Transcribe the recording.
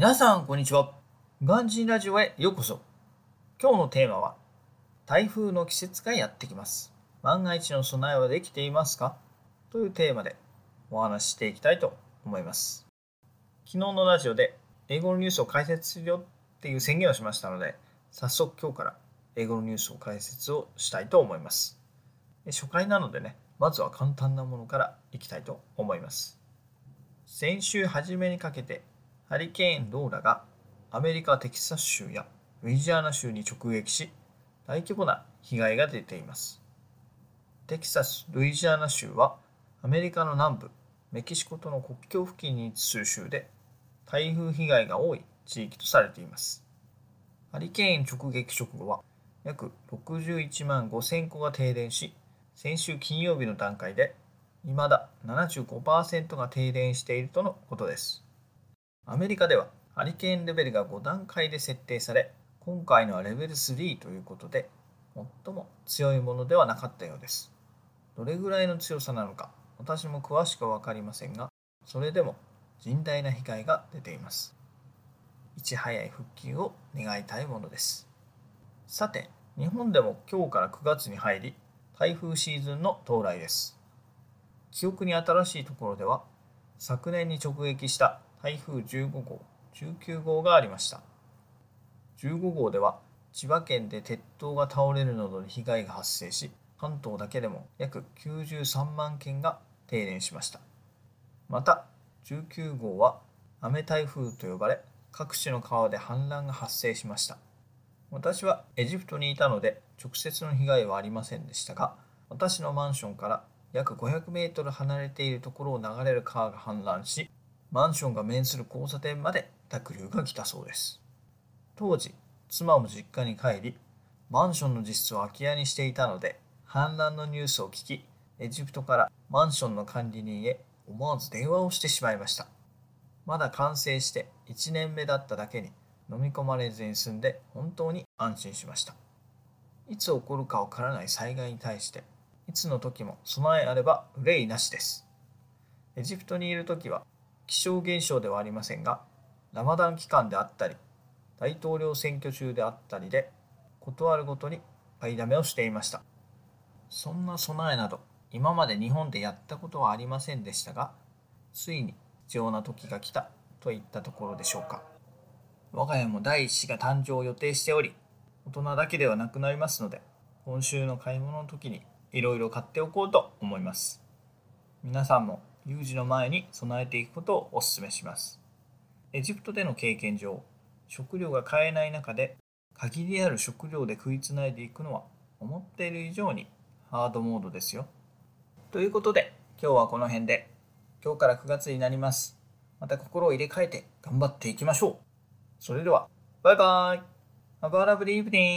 皆さん、こんにちは。ガンジンラジオへようこそ。今日のテーマは、台風の季節がやってきます。万が一の備えはできていますか？というテーマでお話ししていきたいと思います。昨日のラジオで英語のニュースを解説するよっていう宣言をしましたので、早速今日から英語のニュースを解説をしたいと思います。初回なのでね、まずは簡単なものからいきたいと思います。先週初めにかけてハリケーン・ローラがアメリカ・テキサス州やルイジアナ州に直撃し大規模な被害が出ています。テキサス・ルイジアナ州はアメリカの南部メキシコとの国境付近に位置する州で台風被害が多い地域とされています。ハリケーン直撃直後は約61万5000戸が停電し先週金曜日の段階で未だ75%が停電しているとのことです。アメリカではハリケーンレベルが5段階で設定され、今回のはレベル3ということで、最も強いものではなかったようです。どれぐらいの強さなのか、私も詳しくは分かりませんが、それでも甚大な被害が出ています。いち早い復旧を願いたいものです。さて、日本でも今日から9月に入り、台風シーズンの到来です。記憶に新しいところでは、昨年に直撃した台風15号、19号がありました。15号では千葉県で鉄塔が倒れるなどの被害が発生し、関東だけでも約93万件が停電しました。また、19号は雨台風と呼ばれ、各地の川で氾濫が発生しました。私はエジプトにいたので直接の被害はありませんでしたが、私のマンションから約500メートル離れているところを流れる川が氾濫し、マンションが面する交差点まで濁流が来たそうです。当時、妻も実家に帰り、マンションの実質を空き家にしていたので、氾濫のニュースを聞き、エジプトからマンションの管理人へ思わず電話をしてしまいました。まだ完成して1年目だっただけに飲み込まれずに済んで本当に安心しました。いつ起こるかわからない災害に対して、いつの時も備えあれば憂いなしです。エジプトにいる時は気象現象ではありませんが、ラマダン期間であったり、大統領選挙中であったりで、断るごとに買いだめをしていました。そんな備えなど、今まで日本でやったことはありませんでしたが、ついに必要な時が来たといったところでしょうか。我が家も第一子が誕生を予定しており、大人だけではなくなりますので、今週の買い物の時にいろいろ買っておこうと思います。皆さんも有事の前に備えていくことをお勧めします。エジプトでの経験上、食料が買えない中で限りある食料で食いつないでいくのは思っている以上にハードモードですよ。ということで今日はこの辺で今日から9月になります。また心を入れ替えて頑張っていきましょう。それではバイバイ Have a lovely evening!